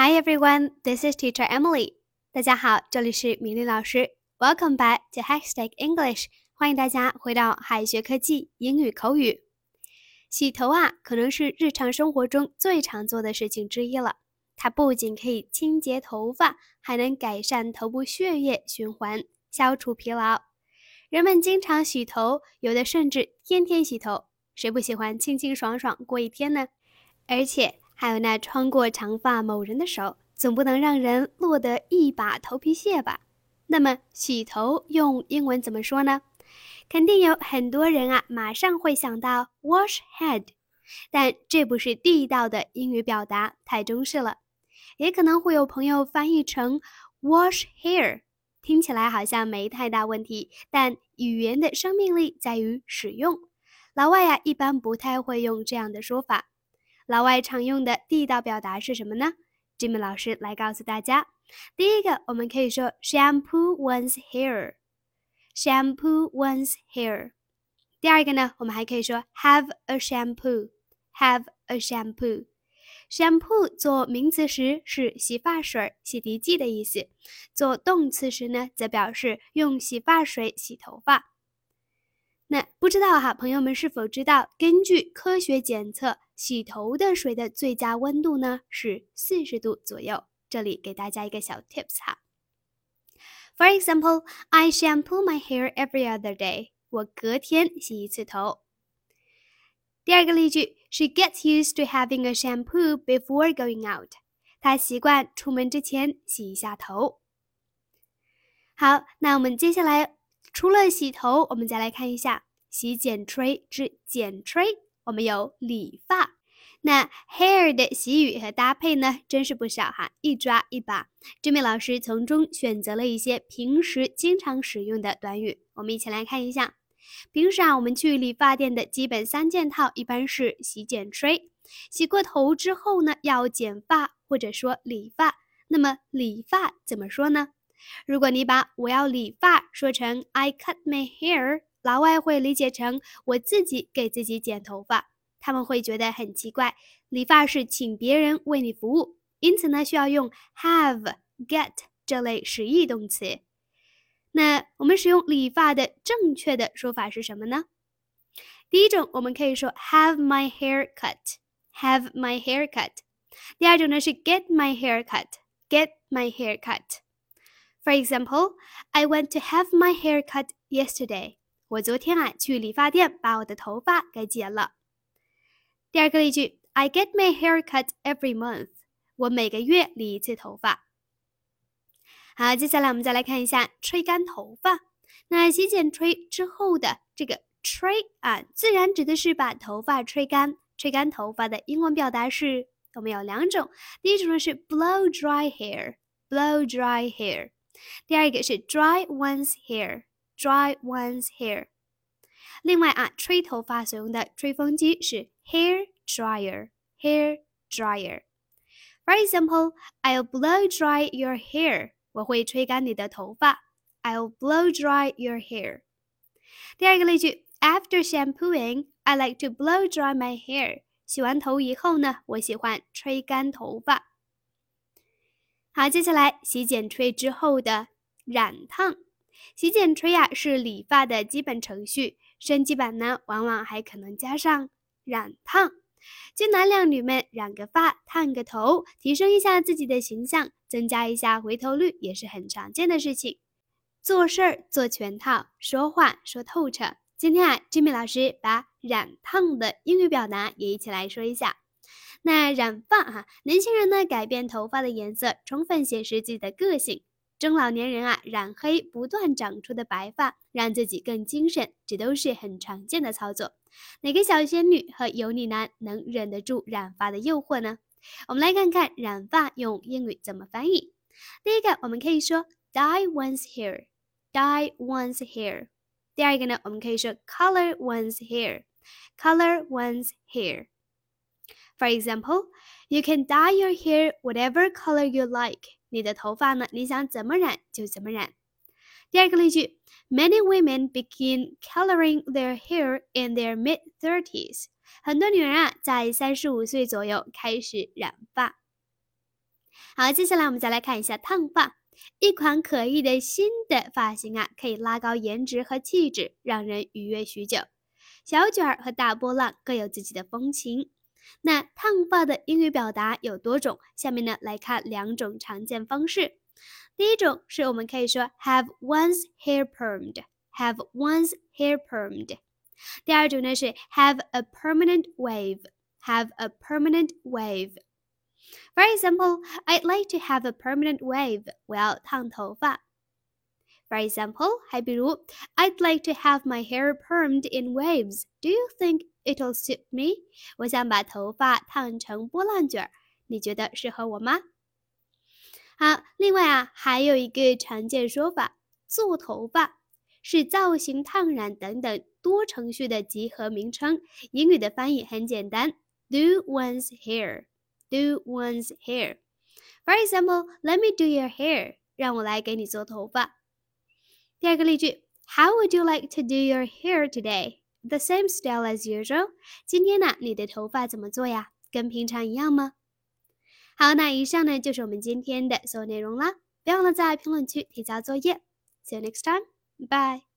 Hi everyone, this is Teacher Emily. 大家好，这里是米粒老师。Welcome back to Hashtag English. 欢迎大家回到海学科技英语口语。洗头啊，可能是日常生活中最常做的事情之一了。它不仅可以清洁头发，还能改善头部血液循环，消除疲劳。人们经常洗头，有的甚至天天洗头。谁不喜欢清清爽爽过一天呢？而且。还有那穿过长发某人的手，总不能让人落得一把头皮屑吧？那么洗头用英文怎么说呢？肯定有很多人啊，马上会想到 wash head，但这不是地道的英语表达，太中式了。也可能会有朋友翻译成 wash hair，听起来好像没太大问题，但语言的生命力在于使用。老外呀，一般不太会用这样的说法。老外常用的地道表达是什么呢？Jimmy 老师来告诉大家。第一个，我们可以说 shampoo one's hair，shampoo one's hair。第二个呢，我们还可以说 have a shampoo，have a shampoo。shampoo 做名词时是洗发水、洗涤剂的意思，做动词时呢，则表示用洗发水洗头发。那不知道哈，朋友们是否知道，根据科学检测，洗头的水的最佳温度呢是四十度左右。这里给大家一个小 tips 哈。For example, I shampoo my hair every other day. 我隔天洗一次头。第二个例句，She gets used to having a shampoo before going out. 她习惯出门之前洗一下头。好，那我们接下来。除了洗头，我们再来看一下洗剪吹之剪吹。我们有理发，那 hair 的习语和搭配呢，真是不少哈，一抓一把。这位老师从中选择了一些平时经常使用的短语，我们一起来看一下。平时啊，我们去理发店的基本三件套一般是洗剪吹。洗过头之后呢，要剪发或者说理发。那么理发怎么说呢？如果你把我要理发说成 I cut my hair，老外会理解成我自己给自己剪头发，他们会觉得很奇怪。理发是请别人为你服务，因此呢需要用 have、get 这类实义动词。那我们使用理发的正确的说法是什么呢？第一种我们可以说 have my hair cut，have my hair cut。第二种呢是 get my hair cut，get my hair cut。For example, I went to have my hair cut yesterday. 我昨天啊去理发店把我的头发给剪了。第二个例句，I get my hair cut every month. 我每个月理一次头发。好，接下来我们再来看一下吹干头发。那洗剪吹之后的这个吹啊，自然指的是把头发吹干。吹干头发的英文表达是，我们有两种。第一种呢是 blow dry hair，blow dry hair。第二个是 dry one's hair，dry one's hair。另外啊，吹头发所用的吹风机是 hair dryer，hair dryer。For example, I'll blow dry your hair。我会吹干你的头发。I'll blow dry your hair。第二个例句，After shampooing, I like to blow dry my hair。洗完头以后呢，我喜欢吹干头发。好，接下来洗剪吹之后的染烫。洗剪吹呀是理发的基本程序，升级版呢往往还可能加上染烫。俊男靓女们染个发、烫个头，提升一下自己的形象，增加一下回头率，也是很常见的事情。做事儿做全套，说话说透彻。今天啊，Jimmy 老师把染烫的英语表达也一起来说一下。那染发哈，年轻人呢改变头发的颜色，充分显示自己的个性；中老年人啊染黑不断长出的白发，让自己更精神，这都是很常见的操作。哪个小仙女和油腻男能忍得住染发的诱惑呢？我们来看看染发用英语怎么翻译。第一个，我们可以说 dye one's hair，dye one's hair。第二个呢，我们可以说 color one's hair，color one's hair。For example, you can dye your hair whatever color you like. 你的头发呢，你想怎么染就怎么染。第二个例句，Many women begin coloring their hair in their mid thirties. 很多女人啊，在三十五岁左右开始染发。好，接下来我们再来看一下烫发，一款可疑的新的发型啊，可以拉高颜值和气质，让人愉悦许久。小卷儿和大波浪各有自己的风情。那烫发的英语表达有多种，下面呢来看两种常见方式。第一种是我们可以说 have one's hair permed，have one's hair permed。第二种呢是 have a permanent wave，have a permanent wave。For example, I'd like to have a permanent wave。我要烫头发。For example，还比如 I'd like to have my hair permed in waves。Do you think it'll suit me？我想把头发烫成波浪卷儿，你觉得适合我吗？好，另外啊，还有一个常见说法，做头发是造型、烫染等等多程序的集合名称。英语的翻译很简单，do one's hair。do one's hair. For example, let me do your hair. 让我来给你做头发。第二个例句，How would you like to do your hair today? The same style as usual. 今天呢，你的头发怎么做呀？跟平常一样吗？好，那以上呢就是我们今天的所有内容啦。别忘了在评论区提交作业。See you next time. Bye.